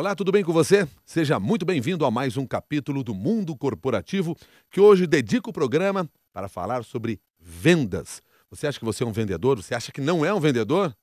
Olá, tudo bem com você? Seja muito bem-vindo a mais um capítulo do Mundo Corporativo, que hoje dedica o programa para falar sobre vendas. Você acha que você é um vendedor? Você acha que não é um vendedor?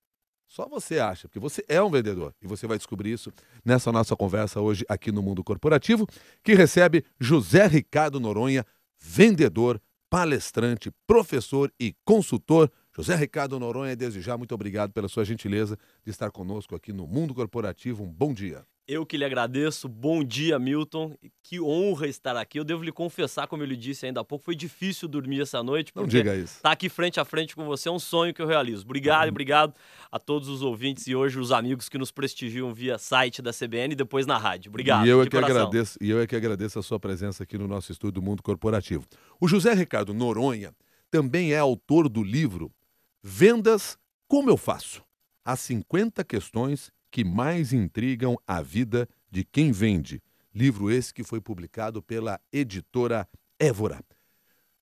Só você acha, porque você é um vendedor. E você vai descobrir isso nessa nossa conversa hoje aqui no Mundo Corporativo, que recebe José Ricardo Noronha, vendedor, palestrante, professor e consultor. José Ricardo Noronha, desde já, muito obrigado pela sua gentileza de estar conosco aqui no Mundo Corporativo. Um bom dia. Eu que lhe agradeço. Bom dia, Milton. Que honra estar aqui. Eu devo lhe confessar, como eu lhe disse ainda há pouco, foi difícil dormir essa noite. Não diga isso. Estar tá aqui frente a frente com você é um sonho que eu realizo. Obrigado, uhum. obrigado a todos os ouvintes e hoje os amigos que nos prestigiam via site da CBN e depois na rádio. Obrigado. E eu é que agradeço. E eu é que agradeço a sua presença aqui no nosso estúdio do Mundo Corporativo. O José Ricardo Noronha também é autor do livro Vendas Como Eu Faço. As 50 questões que mais intrigam a vida de quem vende. Livro esse que foi publicado pela editora Évora.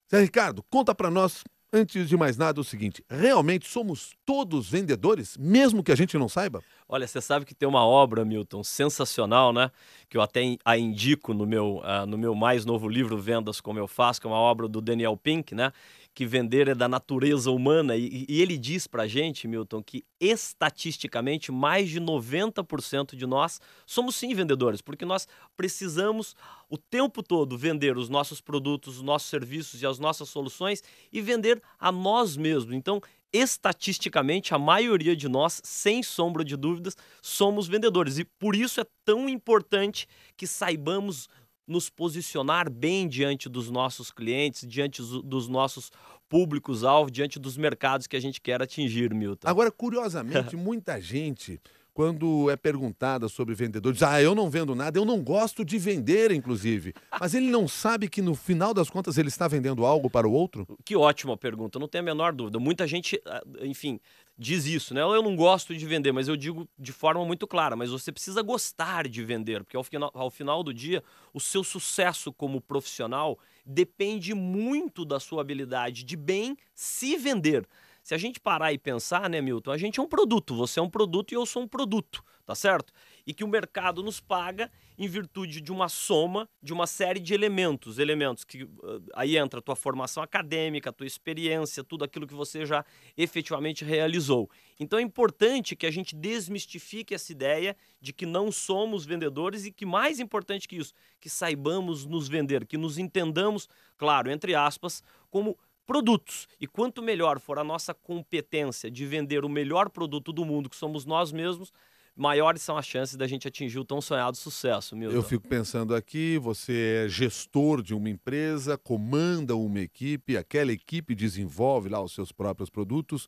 Zé Ricardo, conta para nós, antes de mais nada, o seguinte: realmente somos todos vendedores, mesmo que a gente não saiba? Olha, você sabe que tem uma obra, Milton, sensacional, né? Que eu até a indico no meu, uh, no meu mais novo livro, Vendas Como Eu Faço, que é uma obra do Daniel Pink, né? Que vender é da natureza humana. E, e ele diz para gente, Milton, que estatisticamente mais de 90% de nós somos sim vendedores, porque nós precisamos o tempo todo vender os nossos produtos, os nossos serviços e as nossas soluções e vender a nós mesmos. Então, estatisticamente, a maioria de nós, sem sombra de dúvidas, somos vendedores. E por isso é tão importante que saibamos nos posicionar bem diante dos nossos clientes, diante dos nossos públicos-alvo, diante dos mercados que a gente quer atingir, Milton. Agora, curiosamente, muita gente, quando é perguntada sobre vendedores, diz, ah, eu não vendo nada, eu não gosto de vender, inclusive. Mas ele não sabe que no final das contas ele está vendendo algo para o outro? Que ótima pergunta, não tenho a menor dúvida. Muita gente, ah, enfim, diz isso, né? Eu não gosto de vender, mas eu digo de forma muito clara, mas você precisa gostar de vender, porque ao final, ao final do dia, o seu sucesso como profissional depende muito da sua habilidade de bem se vender. Se a gente parar e pensar, né, Milton, a gente é um produto, você é um produto e eu sou um produto, tá certo? E que o mercado nos paga em virtude de uma soma de uma série de elementos, elementos que uh, aí entra a tua formação acadêmica, a tua experiência, tudo aquilo que você já efetivamente realizou. Então é importante que a gente desmistifique essa ideia de que não somos vendedores e que mais importante que isso, que saibamos nos vender, que nos entendamos, claro, entre aspas, como produtos. E quanto melhor for a nossa competência de vender o melhor produto do mundo, que somos nós mesmos, maiores são as chances da gente atingir o tão sonhado sucesso, Milton. Eu fico pensando aqui, você é gestor de uma empresa, comanda uma equipe, aquela equipe desenvolve lá os seus próprios produtos.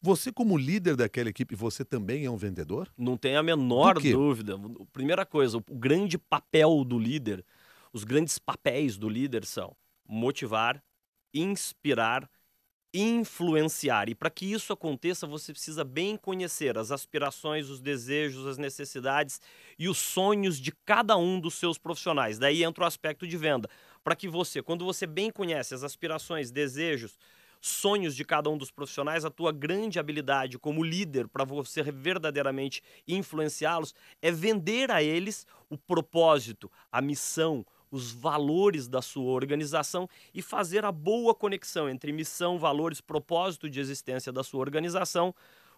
Você, como líder daquela equipe, você também é um vendedor? Não tem a menor dúvida. Primeira coisa, o grande papel do líder, os grandes papéis do líder são motivar, inspirar, influenciar. E para que isso aconteça, você precisa bem conhecer as aspirações, os desejos, as necessidades e os sonhos de cada um dos seus profissionais. Daí entra o aspecto de venda. Para que você, quando você bem conhece as aspirações, desejos, sonhos de cada um dos profissionais, a tua grande habilidade como líder para você verdadeiramente influenciá-los é vender a eles o propósito, a missão, os valores da sua organização e fazer a boa conexão entre missão, valores, propósito de existência da sua organização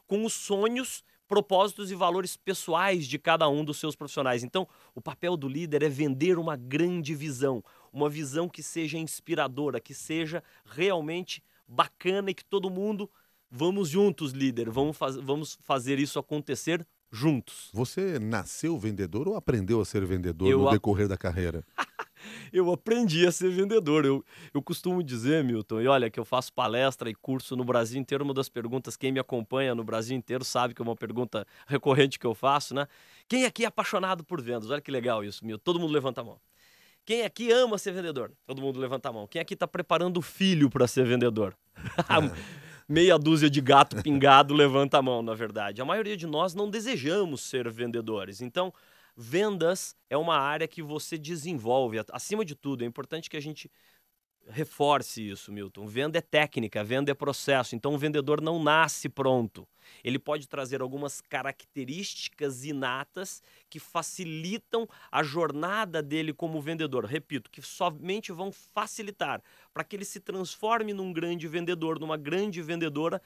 com os sonhos, propósitos e valores pessoais de cada um dos seus profissionais. Então, o papel do líder é vender uma grande visão, uma visão que seja inspiradora, que seja realmente bacana e que todo mundo vamos juntos, líder, vamos, faz, vamos fazer isso acontecer juntos. Você nasceu vendedor ou aprendeu a ser vendedor Eu no decorrer da carreira? eu aprendi a ser vendedor. Eu, eu costumo dizer, Milton, e olha que eu faço palestra e curso no Brasil inteiro. Uma das perguntas, quem me acompanha no Brasil inteiro sabe que é uma pergunta recorrente que eu faço, né? Quem aqui é apaixonado por vendas? Olha que legal isso, Milton. Todo mundo levanta a mão. Quem aqui ama ser vendedor? Todo mundo levanta a mão. Quem aqui está preparando o filho para ser vendedor? Meia dúzia de gato pingado levanta a mão, na verdade. A maioria de nós não desejamos ser vendedores. Então, Vendas é uma área que você desenvolve. Acima de tudo, é importante que a gente reforce isso, Milton. Venda é técnica, venda é processo. Então o vendedor não nasce pronto. Ele pode trazer algumas características inatas que facilitam a jornada dele como vendedor. Repito, que somente vão facilitar para que ele se transforme num grande vendedor, numa grande vendedora.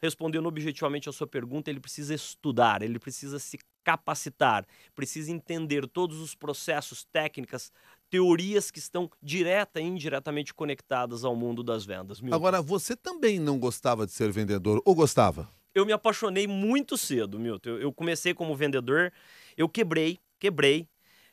Respondendo objetivamente a sua pergunta, ele precisa estudar, ele precisa se capacitar, precisa entender todos os processos, técnicas, teorias que estão direta e indiretamente conectadas ao mundo das vendas. Milton. Agora, você também não gostava de ser vendedor ou gostava? Eu me apaixonei muito cedo, Milton. Eu comecei como vendedor, eu quebrei, quebrei.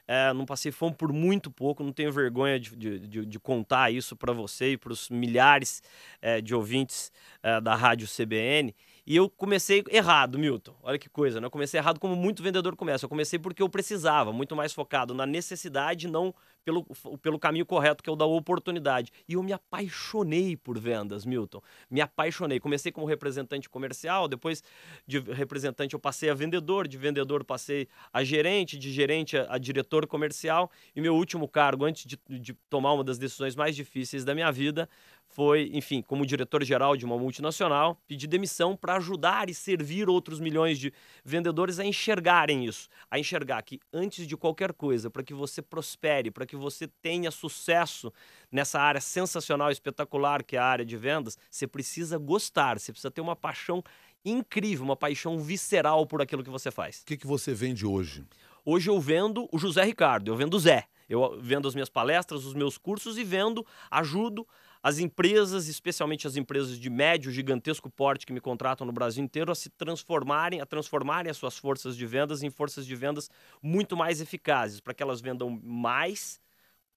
É, não passei fome por muito pouco, não tenho vergonha de, de, de contar isso para você e para os milhares é, de ouvintes é, da Rádio CBN. E eu comecei errado, Milton. Olha que coisa, né? Eu comecei errado como muito vendedor começa. Eu comecei porque eu precisava, muito mais focado na necessidade, não pelo, pelo caminho correto, que é o da oportunidade. E eu me apaixonei por vendas, Milton. Me apaixonei. Comecei como representante comercial, depois de representante eu passei a vendedor, de vendedor passei a gerente, de gerente a, a diretor comercial. E meu último cargo, antes de, de tomar uma das decisões mais difíceis da minha vida, foi, enfim, como diretor-geral de uma multinacional, pedir demissão para ajudar e servir outros milhões de vendedores a enxergarem isso, a enxergar que antes de qualquer coisa, para que você prospere, para que você tenha sucesso nessa área sensacional, espetacular que é a área de vendas, você precisa gostar, você precisa ter uma paixão incrível, uma paixão visceral por aquilo que você faz. O que, que você vende hoje? Hoje eu vendo o José Ricardo, eu vendo o Zé. Eu vendo as minhas palestras, os meus cursos e vendo, ajudo as empresas, especialmente as empresas de médio, gigantesco porte que me contratam no Brasil inteiro, a se transformarem, a transformarem as suas forças de vendas em forças de vendas muito mais eficazes, para que elas vendam mais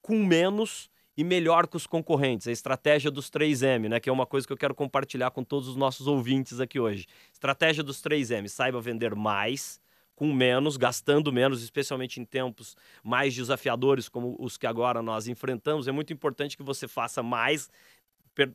com menos e melhor que os concorrentes. A estratégia dos 3M, né, que é uma coisa que eu quero compartilhar com todos os nossos ouvintes aqui hoje. Estratégia dos 3M, saiba vender mais com menos, gastando menos, especialmente em tempos mais desafiadores como os que agora nós enfrentamos. É muito importante que você faça mais,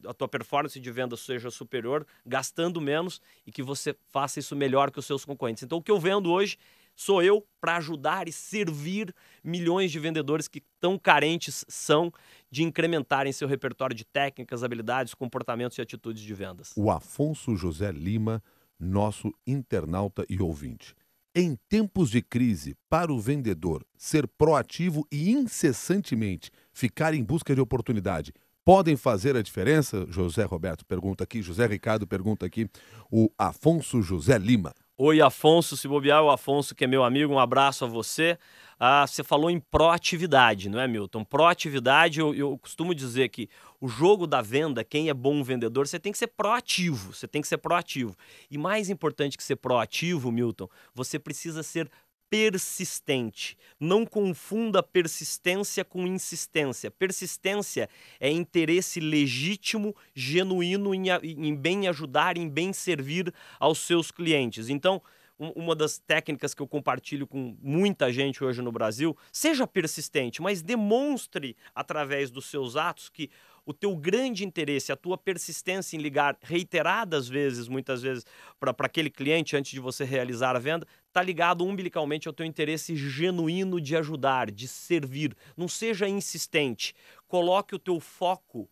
a tua performance de venda seja superior, gastando menos e que você faça isso melhor que os seus concorrentes. Então, o que eu vendo hoje sou eu para ajudar e servir milhões de vendedores que tão carentes são de incrementarem seu repertório de técnicas, habilidades, comportamentos e atitudes de vendas. O Afonso José Lima, nosso internauta e ouvinte. Em tempos de crise, para o vendedor ser proativo e incessantemente ficar em busca de oportunidade, podem fazer a diferença? José Roberto pergunta aqui, José Ricardo pergunta aqui, o Afonso José Lima. Oi, Afonso, se bobear, o Afonso, que é meu amigo, um abraço a você. Ah, você falou em proatividade, não é, Milton? Proatividade, eu, eu costumo dizer que o jogo da venda, quem é bom vendedor, você tem que ser proativo, você tem que ser proativo. E mais importante que ser proativo, Milton, você precisa ser persistente. Não confunda persistência com insistência. Persistência é interesse legítimo, genuíno em, em bem ajudar, em bem servir aos seus clientes. Então, uma das técnicas que eu compartilho com muita gente hoje no Brasil, seja persistente, mas demonstre através dos seus atos que o teu grande interesse, a tua persistência em ligar reiteradas vezes, muitas vezes, para aquele cliente antes de você realizar a venda, está ligado umbilicalmente ao teu interesse genuíno de ajudar, de servir. Não seja insistente. Coloque o teu foco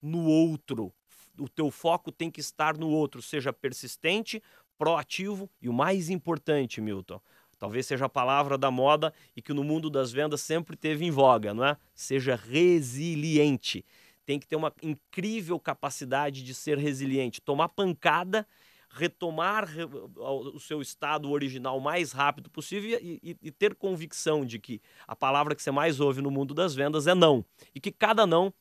no outro. O teu foco tem que estar no outro. Seja persistente, proativo e o mais importante, Milton, talvez seja a palavra da moda e que no mundo das vendas sempre teve em voga, não é? Seja resiliente tem que ter uma incrível capacidade de ser resiliente, tomar pancada, retomar o seu estado original o mais rápido possível e, e, e, ter convicção de que a palavra que você mais ouve no mundo das vendas é não. E que cada não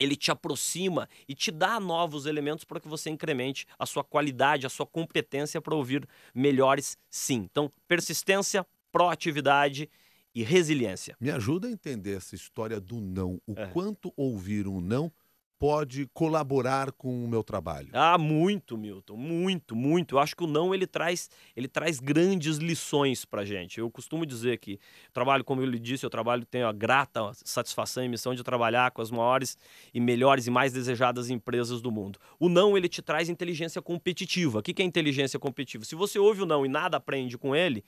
ele te aproxima e te dá novos elementos para que você incremente a sua qualidade, a sua competência para ouvir melhores sim. Então, persistência, proatividade e resiliência. Me ajuda a entender essa história do não. O é. quanto ouvir um não pode colaborar com o meu trabalho? Ah, muito, Milton, muito, muito. Eu acho que o não ele traz, ele traz grandes lições para gente. Eu costumo dizer que trabalho, como eu lhe disse, eu trabalho tenho a grata satisfação e missão de trabalhar com as maiores e melhores e mais desejadas empresas do mundo. O não ele te traz inteligência competitiva. O que é inteligência competitiva? Se você ouve o não e nada aprende com ele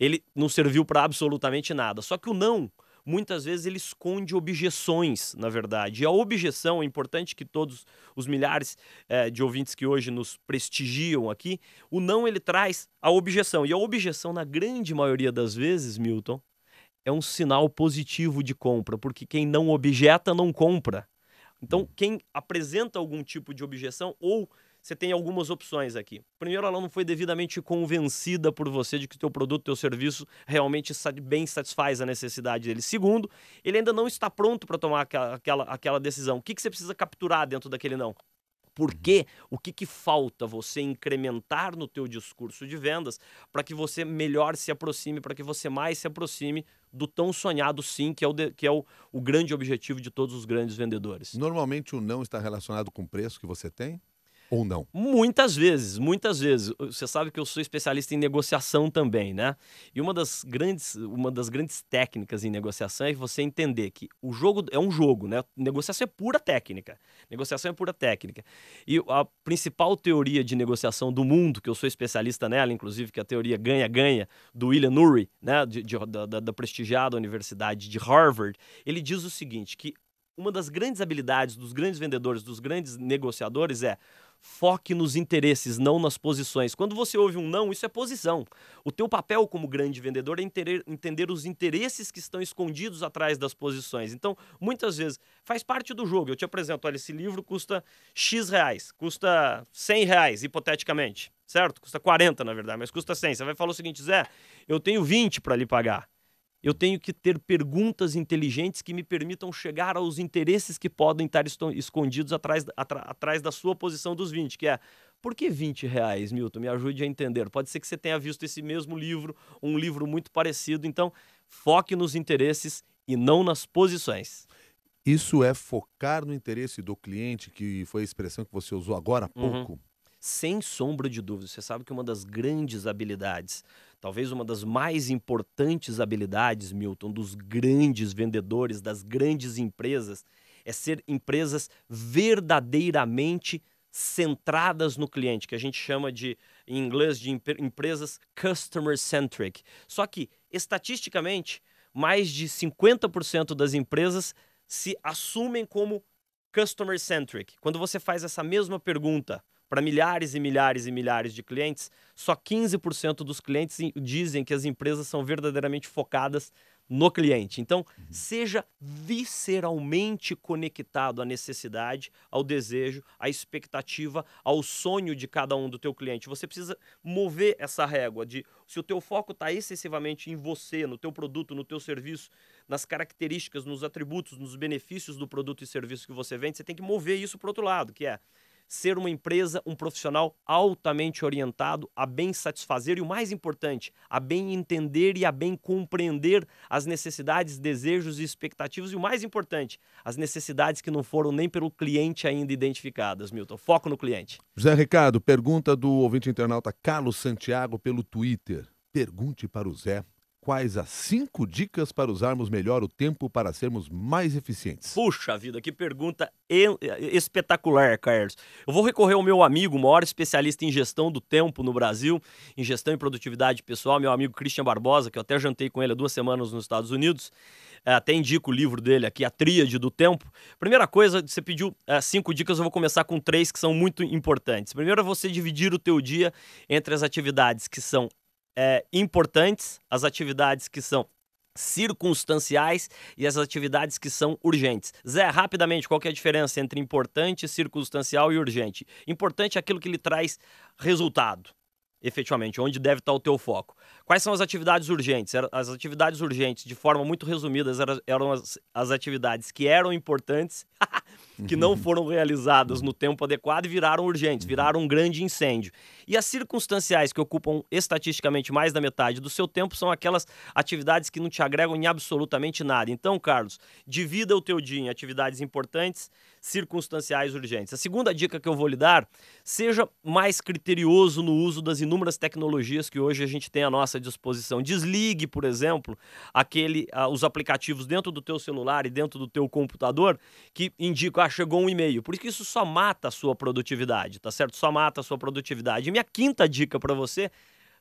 ele não serviu para absolutamente nada. Só que o não muitas vezes ele esconde objeções, na verdade. E a objeção, é importante que todos os milhares é, de ouvintes que hoje nos prestigiam aqui, o não ele traz a objeção. E a objeção, na grande maioria das vezes, Milton, é um sinal positivo de compra, porque quem não objeta não compra. Então, quem apresenta algum tipo de objeção ou você tem algumas opções aqui. Primeiro, ela não foi devidamente convencida por você de que o teu produto, teu serviço realmente bem satisfaz a necessidade dele. Segundo, ele ainda não está pronto para tomar aquela, aquela, aquela decisão. O que, que você precisa capturar dentro daquele não? Por quê? O que, que falta você incrementar no teu discurso de vendas para que você melhor se aproxime, para que você mais se aproxime do tão sonhado sim, que é, o, de, que é o, o grande objetivo de todos os grandes vendedores. Normalmente o não está relacionado com o preço que você tem? Ou não? Muitas vezes, muitas vezes. Você sabe que eu sou especialista em negociação também, né? E uma das grandes, uma das grandes técnicas em negociação é você entender que o jogo é um jogo, né? Negociação é pura técnica. Negociação é pura técnica. E a principal teoria de negociação do mundo, que eu sou especialista nela, inclusive, que é a teoria ganha-ganha, do William Ury, né? De, de, da, da prestigiada Universidade de Harvard, ele diz o seguinte: que uma das grandes habilidades dos grandes vendedores, dos grandes negociadores é Foque nos interesses, não nas posições. Quando você ouve um não, isso é posição. O teu papel como grande vendedor é entender os interesses que estão escondidos atrás das posições. Então, muitas vezes, faz parte do jogo. Eu te apresento, olha, esse livro custa X reais, custa 100 reais, hipoteticamente, certo? Custa 40, na verdade, mas custa 100. Você vai falar o seguinte, Zé, eu tenho 20 para lhe pagar. Eu tenho que ter perguntas inteligentes que me permitam chegar aos interesses que podem estar escondidos atrás, atrás da sua posição dos 20, que é por que 20 reais, Milton? Me ajude a entender. Pode ser que você tenha visto esse mesmo livro, um livro muito parecido. Então, foque nos interesses e não nas posições. Isso é focar no interesse do cliente, que foi a expressão que você usou agora há uhum. pouco. Uhum. Sem sombra de dúvida. Você sabe que uma das grandes habilidades talvez uma das mais importantes habilidades, Milton, dos grandes vendedores, das grandes empresas, é ser empresas verdadeiramente centradas no cliente, que a gente chama de, em inglês, de empresas customer centric. Só que, estatisticamente, mais de 50% das empresas se assumem como customer centric. Quando você faz essa mesma pergunta para milhares e milhares e milhares de clientes, só 15% dos clientes dizem que as empresas são verdadeiramente focadas no cliente. Então, uhum. seja visceralmente conectado à necessidade, ao desejo, à expectativa, ao sonho de cada um do teu cliente. Você precisa mover essa régua de se o teu foco está excessivamente em você, no teu produto, no teu serviço, nas características, nos atributos, nos benefícios do produto e serviço que você vende, você tem que mover isso para outro lado, que é ser uma empresa, um profissional altamente orientado a bem satisfazer e o mais importante, a bem entender e a bem compreender as necessidades, desejos e expectativas e o mais importante, as necessidades que não foram nem pelo cliente ainda identificadas, Milton. Foco no cliente. José Ricardo, pergunta do ouvinte internauta Carlos Santiago pelo Twitter. Pergunte para o Zé quais as cinco dicas para usarmos melhor o tempo para sermos mais eficientes? Puxa vida, que pergunta espetacular, Carlos. Eu vou recorrer ao meu amigo, maior especialista em gestão do tempo no Brasil, em gestão e produtividade pessoal, meu amigo Christian Barbosa, que eu até jantei com ele há duas semanas nos Estados Unidos. É, até indico o livro dele aqui, A Tríade do Tempo. Primeira coisa, você pediu é, cinco dicas, eu vou começar com três que são muito importantes. Primeiro é você dividir o teu dia entre as atividades que são é, importantes, as atividades que são circunstanciais e as atividades que são urgentes. Zé, rapidamente, qual é a diferença entre importante, circunstancial e urgente? Importante é aquilo que lhe traz resultado, efetivamente, onde deve estar o teu foco. Quais são as atividades urgentes? As atividades urgentes, de forma muito resumida, eram as, as atividades que eram importantes que não foram realizadas no tempo adequado e viraram urgentes, viraram um grande incêndio. E as circunstanciais que ocupam estatisticamente mais da metade do seu tempo são aquelas atividades que não te agregam em absolutamente nada. Então, Carlos, divida o teu dia em atividades importantes, circunstanciais urgentes. A segunda dica que eu vou lhe dar, seja mais criterioso no uso das inúmeras tecnologias que hoje a gente tem à nossa disposição. Desligue, por exemplo, aquele, uh, os aplicativos dentro do teu celular e dentro do teu computador que indicam, ah, chegou um e-mail. Porque isso só mata a sua produtividade, tá certo? Só mata a sua produtividade. E minha quinta dica para você,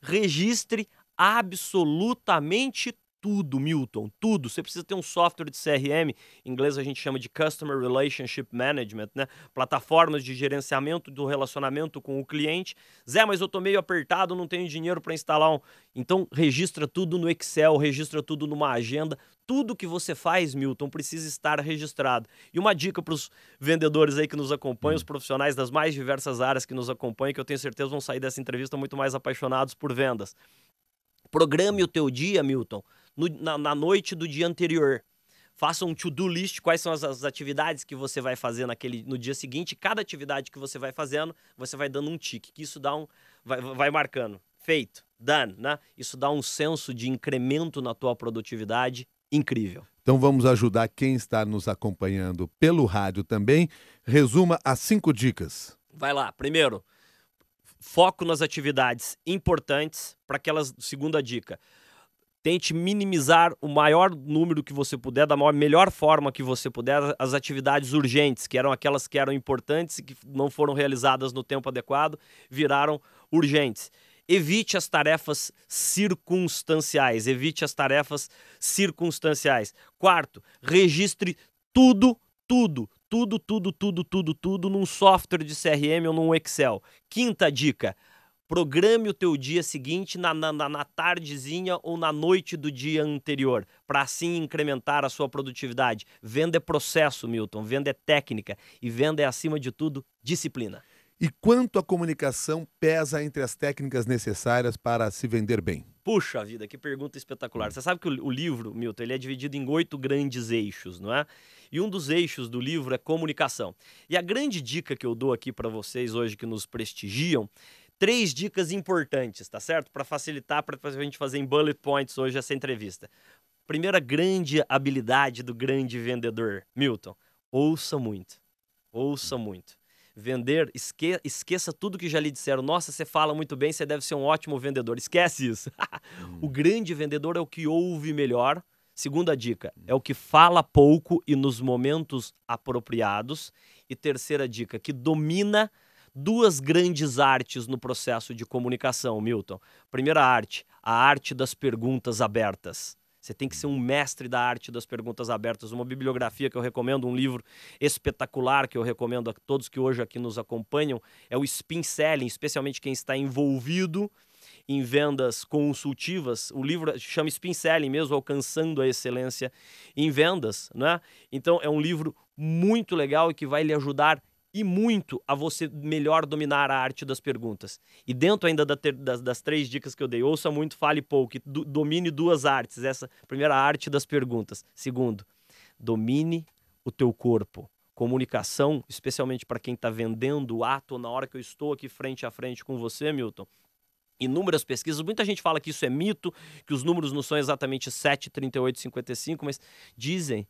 registre absolutamente tudo, Milton, tudo. Você precisa ter um software de CRM, em inglês a gente chama de Customer Relationship Management, né? Plataformas de gerenciamento do relacionamento com o cliente. Zé, mas eu tô meio apertado, não tenho dinheiro para instalar um. Então, registra tudo no Excel, registra tudo numa agenda. Tudo que você faz, Milton, precisa estar registrado. E uma dica para os vendedores aí que nos acompanham, os profissionais das mais diversas áreas que nos acompanham, que eu tenho certeza vão sair dessa entrevista muito mais apaixonados por vendas. Programe o teu dia, Milton, no, na, na, noite do dia anterior. Faça um to-do list, quais são as, as, atividades que você vai fazer naquele, no dia seguinte. Cada atividade que você vai fazendo, você vai dando um tique, que isso dá um. vai, vai marcando. Feito, done, né? Isso dá um senso de incremento na tua produtividade incrível. Então vamos ajudar quem está nos acompanhando pelo rádio também. Resuma as cinco dicas. Vai lá. Primeiro, foco nas atividades importantes para aquelas. Segunda dica. Tente minimizar o maior número que você puder, da maior, melhor forma que você puder, as atividades urgentes, que eram aquelas que eram importantes e que não foram realizadas no tempo adequado, viraram urgentes. Evite as tarefas circunstanciais. Evite as tarefas circunstanciais. Quarto, registre tudo, tudo, tudo, tudo, tudo, tudo, tudo num software de CRM ou num Excel. Quinta dica: programe o teu dia seguinte na, na, na tardezinha ou na noite do dia anterior, para assim incrementar a sua produtividade. Venda é processo, Milton, venda é técnica e venda é, acima de tudo, disciplina. E quanto a comunicação pesa entre as técnicas necessárias para se vender bem? Puxa vida, que pergunta espetacular. Você sabe que o, o livro, Milton, ele é dividido em oito grandes eixos, não é? E um dos eixos do livro é comunicação. E a grande dica que eu dou aqui para vocês hoje que nos prestigiam, três dicas importantes, tá certo? Para facilitar, para a gente fazer em bullet points hoje essa entrevista. Primeira grande habilidade do grande vendedor, Milton, ouça muito. Ouça muito vender, esque, esqueça tudo que já lhe disseram. Nossa, você fala muito bem, você deve ser um ótimo vendedor. Esquece isso. hum. O grande vendedor é o que ouve melhor. Segunda dica, é o que fala pouco e nos momentos apropriados. E terceira dica, que domina duas grandes artes no processo de comunicação, Milton. Primeira arte, a arte das perguntas abertas. Você tem que ser um mestre da arte das perguntas abertas. Uma bibliografia que eu recomendo, um livro espetacular que eu recomendo a todos que hoje aqui nos acompanham, é o Spin Selling, especialmente quem está envolvido em vendas consultivas. O livro chama Spin Selling mesmo, alcançando a excelência em vendas, né? Então é um livro muito legal e que vai lhe ajudar e muito a você melhor dominar a arte das perguntas. E dentro ainda da ter, das, das, três dicas que eu dei, ouça muito, fale pouco, do, domine duas artes. Essa primeira arte das perguntas. Segundo, domine o teu corpo. Comunicação, especialmente para quem está vendendo o ato na hora que eu estou aqui frente a frente com você, Milton. Inúmeras pesquisas, muita gente fala que isso é mito, que os números não são exatamente 7, 38, 55, mas dizem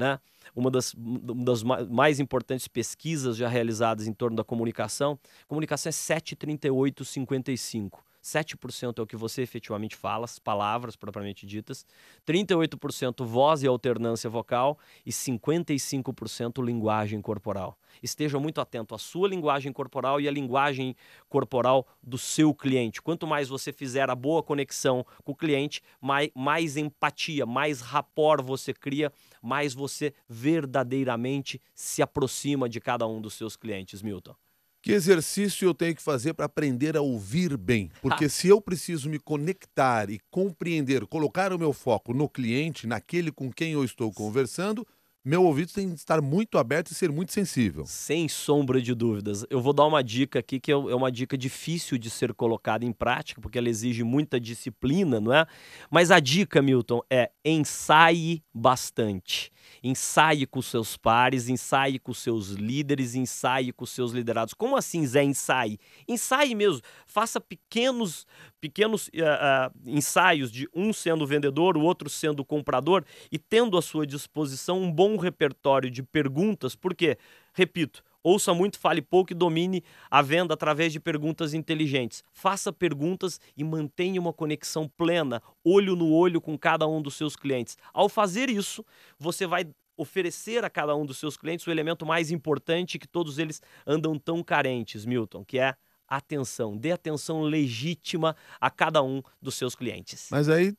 né? Uma das, uma das mais importantes pesquisas já realizadas em torno da comunicação. Comunicação é 73855. 7% é o que você efetivamente fala, as palavras propriamente ditas, 38% voz e alternância vocal e 55% linguagem corporal. Esteja muito atento à sua linguagem corporal e à linguagem corporal do seu cliente. Quanto mais você fizer a boa conexão com o cliente, mais, mais empatia, mais rapport você cria, mais você verdadeiramente se aproxima de cada um dos seus clientes, Milton. Que exercício eu tenho que fazer para aprender a ouvir bem? Porque se eu preciso me conectar e compreender, colocar o meu foco no cliente, naquele com quem eu estou conversando, meu ouvido tem que estar muito aberto e ser muito sensível. Sem sombra de dúvidas. Eu vou dar uma dica aqui que é, é uma dica difícil de ser colocada em prática, porque ela exige muita disciplina, não é? Mas a dica, Milton, é ensaie bastante. Ensaie com seus pares, ensaie com seus líderes, ensaie com seus liderados. Como assim, Zé, ensaie? Ensaie mesmo. Faça pequenos, pequenos uh, uh, ensaios de um sendo vendedor, o outro sendo comprador e tendo à sua disposição um bom repertório de perguntas, porque, repito, Ouça muito, fale pouco e domine a venda através de perguntas inteligentes. Faça perguntas e mantenha uma conexão plena, olho no olho com cada um dos seus clientes. Ao fazer isso, você vai oferecer a cada um dos seus clientes o elemento mais importante que todos eles andam tão carentes, Milton, que é atenção. Dê atenção legítima a cada um dos seus clientes. Mas aí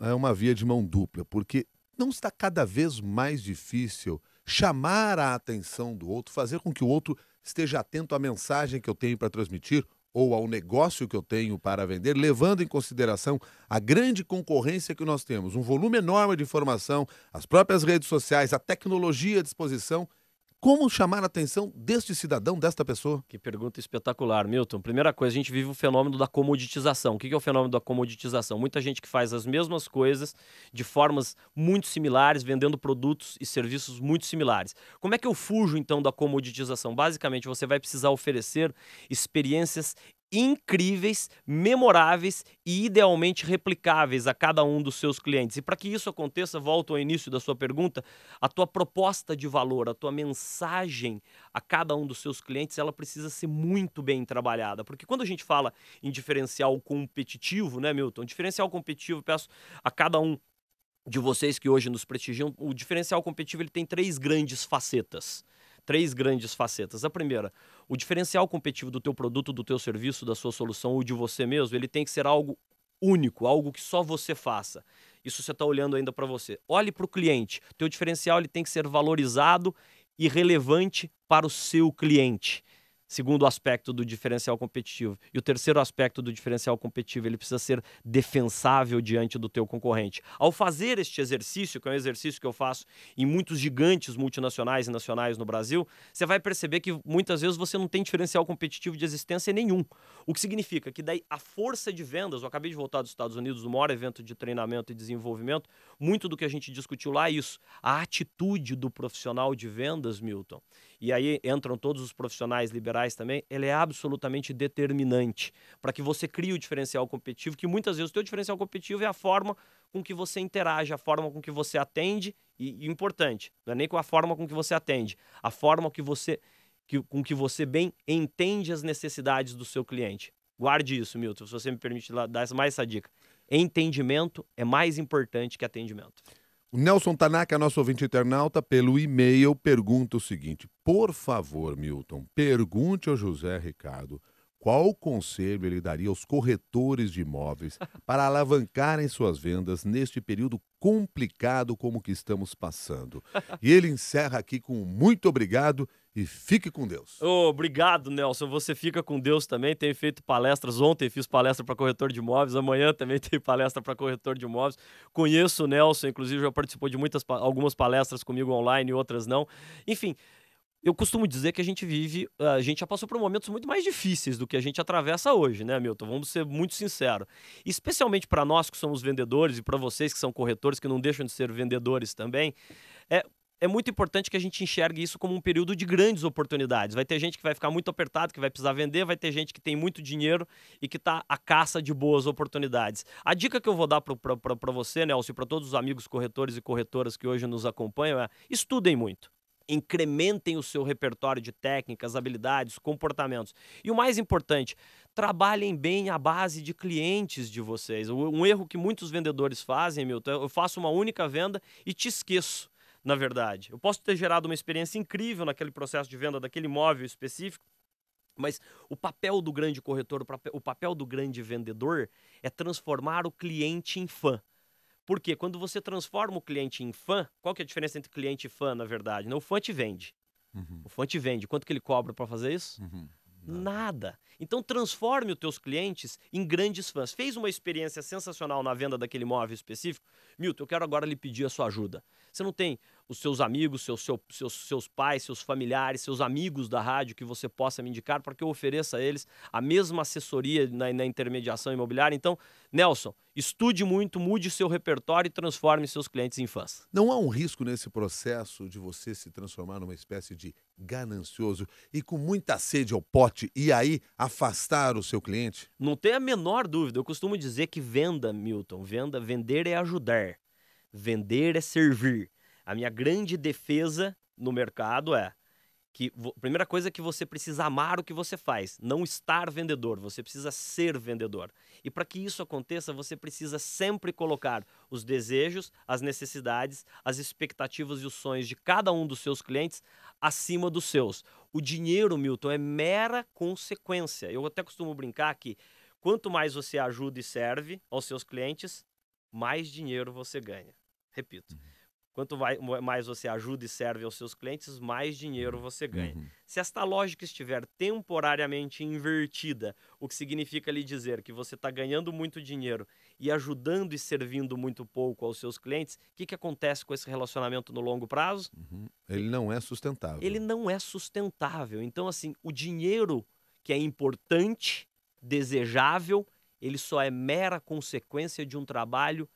é uma via de mão dupla, porque não está cada vez mais difícil chamar a atenção do outro, fazer com que o outro esteja atento à mensagem que eu tenho para transmitir ou ao negócio que eu tenho para vender, levando em consideração a grande concorrência que nós temos, um volume enorme de informação, as próprias redes sociais, a tecnologia à disposição como chamar a atenção deste cidadão, desta pessoa? Que pergunta espetacular, Milton. Primeira coisa, a gente vive o fenômeno da comoditização. O que é o fenômeno da comoditização? Muita gente que faz as mesmas coisas de formas muito similares, vendendo produtos e serviços muito similares. Como é que eu fujo então da comoditização? Basicamente, você vai precisar oferecer experiências incríveis, memoráveis e idealmente replicáveis a cada um dos seus clientes. E para que isso aconteça, volto ao início da sua pergunta, a tua proposta de valor, a tua mensagem a cada um dos seus clientes, ela precisa ser muito bem trabalhada, porque quando a gente fala em diferencial competitivo, né, Milton? Diferencial competitivo, peço a cada um de vocês que hoje nos prestigiam, o diferencial competitivo ele tem três grandes facetas três grandes facetas. A primeira, o diferencial competitivo do teu produto, do teu serviço, da sua solução ou de você mesmo, ele tem que ser algo único, algo que só você faça. Isso você está olhando ainda para você. Olhe para o cliente. Teu diferencial ele tem que ser valorizado e relevante para o seu cliente segundo aspecto do diferencial competitivo. E o terceiro aspecto do diferencial competitivo, ele precisa ser defensável diante do teu concorrente. Ao fazer este exercício, que é um exercício que eu faço em muitos gigantes multinacionais e nacionais no Brasil, você vai perceber que muitas vezes você não tem diferencial competitivo de existência nenhum. O que significa que daí a força de vendas, eu acabei de voltar dos Estados Unidos, do maior evento de treinamento e desenvolvimento, muito do que a gente discutiu lá é isso, a atitude do profissional de vendas, Milton e aí entram todos os profissionais liberais também, ele é absolutamente determinante para que você crie o diferencial competitivo, que muitas vezes o teu diferencial competitivo é a forma com que você interage, a forma com que você atende, e, e importante, não é nem com a forma com que você atende, a forma que você, que, com que você bem entende as necessidades do seu cliente. Guarde isso, Milton, se você me permite dar mais essa dica. Entendimento é mais importante que atendimento. O Nelson Tanaka, nosso ouvinte internauta, pelo e-mail, pergunta o seguinte: Por favor, Milton, pergunte ao José Ricardo qual conselho ele daria aos corretores de imóveis para alavancarem suas vendas neste período complicado como que estamos passando. E ele encerra aqui com muito obrigado e fique com Deus. Oh, obrigado, Nelson. Você fica com Deus também. Tenho feito palestras. Ontem fiz palestra para corretor de imóveis. Amanhã também tenho palestra para corretor de imóveis. Conheço o Nelson, inclusive já participou de muitas, algumas palestras comigo online outras não. Enfim, eu costumo dizer que a gente vive, a gente já passou por momentos muito mais difíceis do que a gente atravessa hoje, né, Milton? Vamos ser muito sinceros. Especialmente para nós que somos vendedores e para vocês que são corretores, que não deixam de ser vendedores também, é, é muito importante que a gente enxergue isso como um período de grandes oportunidades. Vai ter gente que vai ficar muito apertado, que vai precisar vender, vai ter gente que tem muito dinheiro e que está à caça de boas oportunidades. A dica que eu vou dar para você, Nelson, e para todos os amigos corretores e corretoras que hoje nos acompanham é estudem muito incrementem o seu repertório de técnicas, habilidades, comportamentos. E o mais importante, trabalhem bem a base de clientes de vocês. Um erro que muitos vendedores fazem, Milton, eu faço uma única venda e te esqueço, na verdade. Eu posso ter gerado uma experiência incrível naquele processo de venda daquele imóvel específico, mas o papel do grande corretor, o papel do grande vendedor é transformar o cliente em fã. Porque quando você transforma o cliente em fã, qual que é a diferença entre cliente e fã, na verdade? Não, o fã te vende. Uhum. O fã te vende. Quanto que ele cobra para fazer isso? Uhum. Nada. Nada. Então transforme os teus clientes em grandes fãs. Fez uma experiência sensacional na venda daquele imóvel específico? Milton, eu quero agora lhe pedir a sua ajuda. Você não tem os seus amigos, seus, seu, seus, seus pais, seus familiares, seus amigos da rádio que você possa me indicar para que eu ofereça a eles a mesma assessoria na, na intermediação imobiliária? Então, Nelson, estude muito, mude seu repertório e transforme seus clientes em fãs. Não há um risco nesse processo de você se transformar numa espécie de ganancioso e com muita sede ao pote e aí afastar o seu cliente? Não tem a menor dúvida. Eu costumo dizer que venda, Milton, venda, vender é ajudar. Vender é servir. A minha grande defesa no mercado é que a primeira coisa é que você precisa amar o que você faz, não estar vendedor, você precisa ser vendedor. E para que isso aconteça, você precisa sempre colocar os desejos, as necessidades, as expectativas e os sonhos de cada um dos seus clientes acima dos seus. O dinheiro, Milton, é mera consequência. Eu até costumo brincar que quanto mais você ajuda e serve aos seus clientes, mais dinheiro você ganha. Repito. Uhum. Quanto mais você ajuda e serve aos seus clientes, mais dinheiro uhum. você ganha. Uhum. Se esta lógica estiver temporariamente invertida, o que significa lhe dizer que você está ganhando muito dinheiro e ajudando e servindo muito pouco aos seus clientes, o que, que acontece com esse relacionamento no longo prazo? Uhum. Ele não é sustentável. Ele não é sustentável. Então, assim, o dinheiro que é importante, desejável, ele só é mera consequência de um trabalho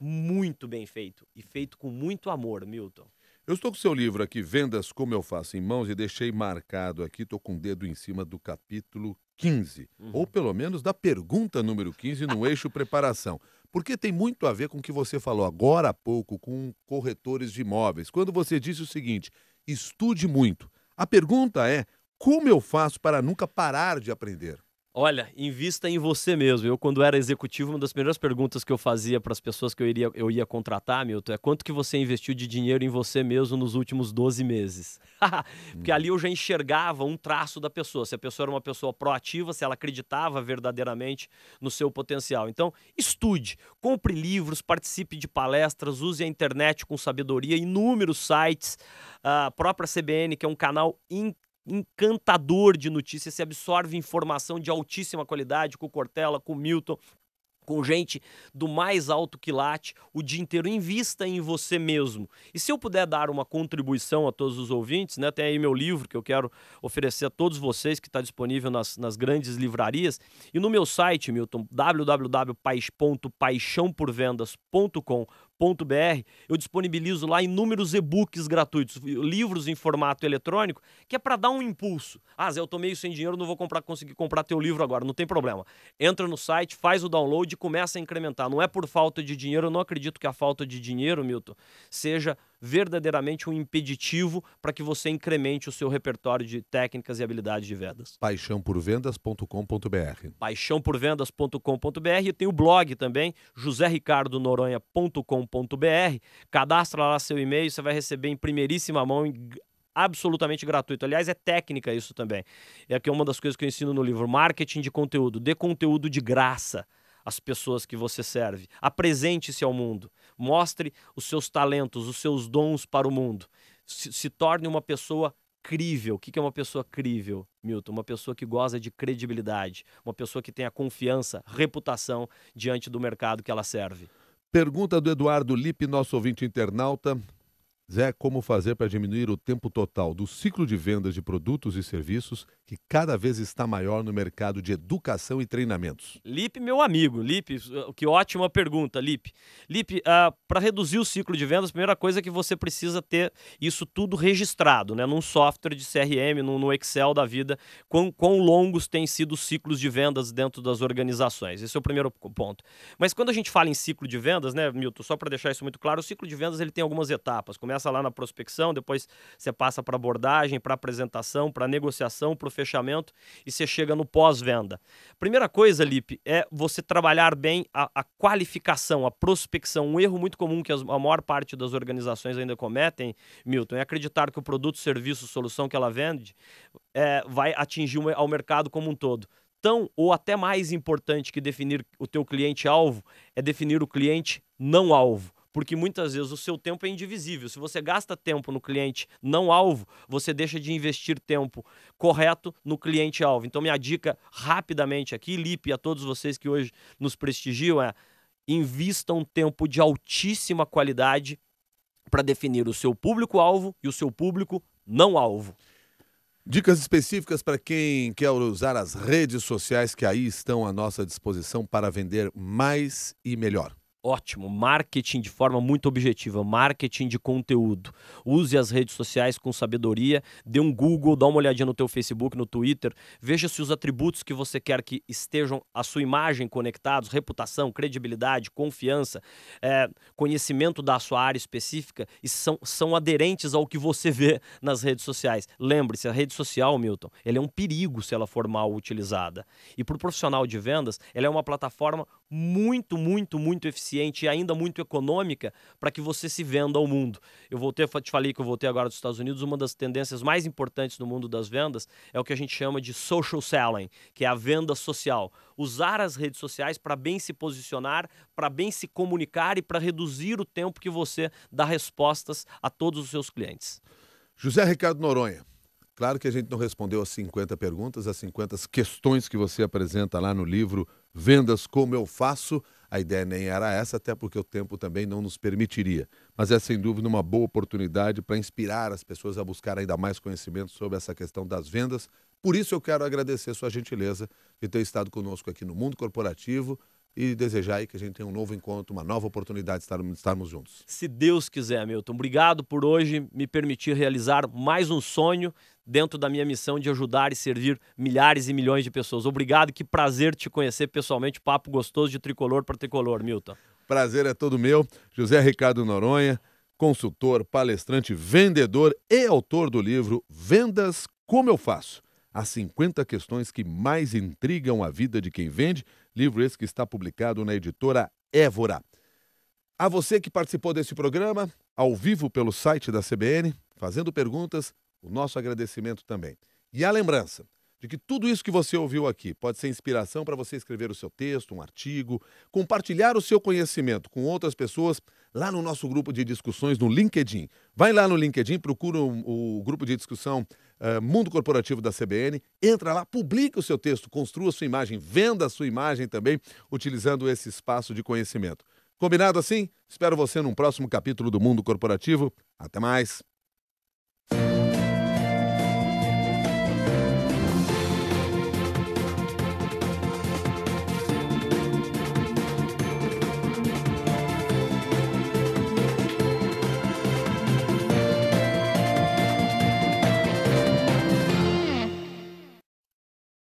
muito bem feito e feito com muito amor, Milton. Eu estou com seu livro aqui, Vendas Como Eu Faço em Mãos, e deixei marcado aqui, estou com o dedo em cima do capítulo 15, uhum. ou pelo menos da pergunta número 15 no eixo preparação. Porque tem muito a ver com o que você falou agora há pouco com corretores de imóveis. Quando você disse o seguinte: estude muito. A pergunta é: como eu faço para nunca parar de aprender? Olha, invista em você mesmo. Eu, quando era executivo, uma das primeiras perguntas que eu fazia para as pessoas que eu, iria, eu ia contratar, Milton, é quanto que você investiu de dinheiro em você mesmo nos últimos 12 meses? Porque ali eu já enxergava um traço da pessoa. Se a pessoa era uma pessoa proativa, se ela acreditava verdadeiramente no seu potencial. Então, estude, compre livros, participe de palestras, use a internet com sabedoria, inúmeros sites, a própria CBN, que é um canal incrível encantador de notícias, se absorve informação de altíssima qualidade com o Cortella, com o Milton, com gente do mais alto quilate o dia inteiro. Invista em você mesmo. E se eu puder dar uma contribuição a todos os ouvintes, né, tem aí meu livro que eu quero oferecer a todos vocês, que está disponível nas, nas grandes livrarias. E no meu site, Milton, www.paixãoporvendas.com br eu disponibilizo lá inúmeros e-books gratuitos, livros em formato eletrônico, que é para dar um impulso. Ah, Zé, eu tô meio sem dinheiro, não vou comprar, conseguir comprar teu livro agora, não tem problema. Entra no site, faz o download e começa a incrementar. Não é por falta de dinheiro, eu não acredito que a falta de dinheiro, Milton, seja verdadeiramente um impeditivo para que você incremente o seu repertório de técnicas e habilidades de vendas. paixãoporvendas.com.br paixãoporvendas.com.br e tem o blog também, joserricardonoronha.com.br. Cadastra lá seu e-mail, você vai receber em primeiríssima mão absolutamente gratuito. Aliás, é técnica isso também. É que é uma das coisas que eu ensino no livro, marketing de conteúdo, dê conteúdo de graça às pessoas que você serve. Apresente-se ao mundo. Mostre os seus talentos, os seus dons para o mundo. Se, se torne uma pessoa crível. O que é uma pessoa crível, Milton? Uma pessoa que goza de credibilidade, uma pessoa que tenha confiança, reputação diante do mercado que ela serve. Pergunta do Eduardo Lipe, nosso ouvinte internauta. Zé, como fazer para diminuir o tempo total do ciclo de vendas de produtos e serviços que cada vez está maior no mercado de educação e treinamentos? Lipe, meu amigo, Lipe, que ótima pergunta, Lipe. Lipe, uh, ah, para reduzir o ciclo de vendas, a primeira coisa é que você precisa ter isso tudo registrado, né, num software de CRM, no, no Excel da vida, quão, quão longos têm sido os ciclos de vendas dentro das organizações. Esse é o primeiro ponto. Mas quando a gente fala em ciclo de vendas, né, Milton, só para deixar isso muito claro, o ciclo de vendas ele tem algumas etapas. Começa lá na prospecção, depois você passa para abordagem, para apresentação, para negociação, para o fechamento e você chega no pós-venda. Primeira coisa, Lipe, é você trabalhar bem a, a, qualificação, a prospecção. Um erro muito comum que as, a maior parte das organizações ainda cometem, Milton, é acreditar que o produto, serviço, solução que ela vende é, vai atingir ao mercado como um todo tão ou até mais importante que definir o teu cliente alvo é definir o cliente não alvo porque muitas vezes o seu tempo é indivisível. Se você gasta tempo no cliente não alvo, você deixa de investir tempo correto no cliente alvo. Então, minha dica rapidamente aqui, Lipe, a todos vocês que hoje nos prestigiam, é invista um tempo de altíssima qualidade para definir o seu público-alvo e o seu público não alvo. Dicas específicas para quem quer usar as redes sociais que aí estão à nossa disposição para vender mais e melhor ótimo. Marketing de forma muito objetiva, marketing de conteúdo. Use as redes sociais com sabedoria, dê um Google, dá uma olhadinha no teu Facebook, no Twitter, veja se os atributos que você quer que estejam à sua imagem conectados, reputação, credibilidade, confiança, é, conhecimento da sua área específica, e são, são aderentes ao que você vê nas redes sociais. Lembre-se, a rede social, Milton, ela é um perigo se ela for mal utilizada. E para o profissional de vendas, ela é uma plataforma muito, muito, muito eficiente e ainda muito econômica para que você se venda ao mundo. Eu voltei, te falei que eu voltei agora dos Estados Unidos, uma das tendências mais importantes no mundo das vendas é o que a gente chama de social selling, que é a venda social. Usar as redes sociais para bem se posicionar, para bem se comunicar e para reduzir o tempo que você dá respostas a todos os seus clientes. José Ricardo Noronha, Claro que a gente não respondeu as 50 perguntas, as 50 questões que você apresenta lá no livro Vendas Como Eu Faço. A ideia nem era essa, até porque o tempo também não nos permitiria. Mas é sem dúvida uma boa oportunidade para inspirar as pessoas a buscar ainda mais conhecimento sobre essa questão das vendas. Por isso eu quero agradecer sua gentileza de ter estado conosco aqui no Mundo Corporativo e desejar aí que a gente tenha um novo encontro, uma nova oportunidade de estarmos, juntos. Se Deus quiser, Milton. Obrigado por hoje me permitir realizar mais um sonho dentro da minha missão de ajudar e servir milhares e milhões de pessoas. Obrigado, que prazer te conhecer pessoalmente. Papo gostoso de tricolor para tricolor, Milton. Prazer é todo meu. José Ricardo Noronha, consultor, palestrante, vendedor e autor do livro Vendas Como Eu Faço. As 50 questões que mais intrigam a vida de quem vende livro esse que está publicado na editora Évora. A você que participou desse programa, ao vivo pelo site da CBN, fazendo perguntas, o nosso agradecimento também. E a lembrança de que tudo isso que você ouviu aqui pode ser inspiração para você escrever o seu texto, um artigo, compartilhar o seu conhecimento com outras pessoas lá no nosso grupo de discussões no LinkedIn. Vai lá no LinkedIn, procura o, grupo de discussão uh, Mundo Corporativo da CBN, entra lá, publica o seu texto, construa a sua imagem, venda a sua imagem também, utilizando esse espaço de conhecimento. Combinado assim? Espero você num próximo capítulo do Mundo Corporativo. Até mais!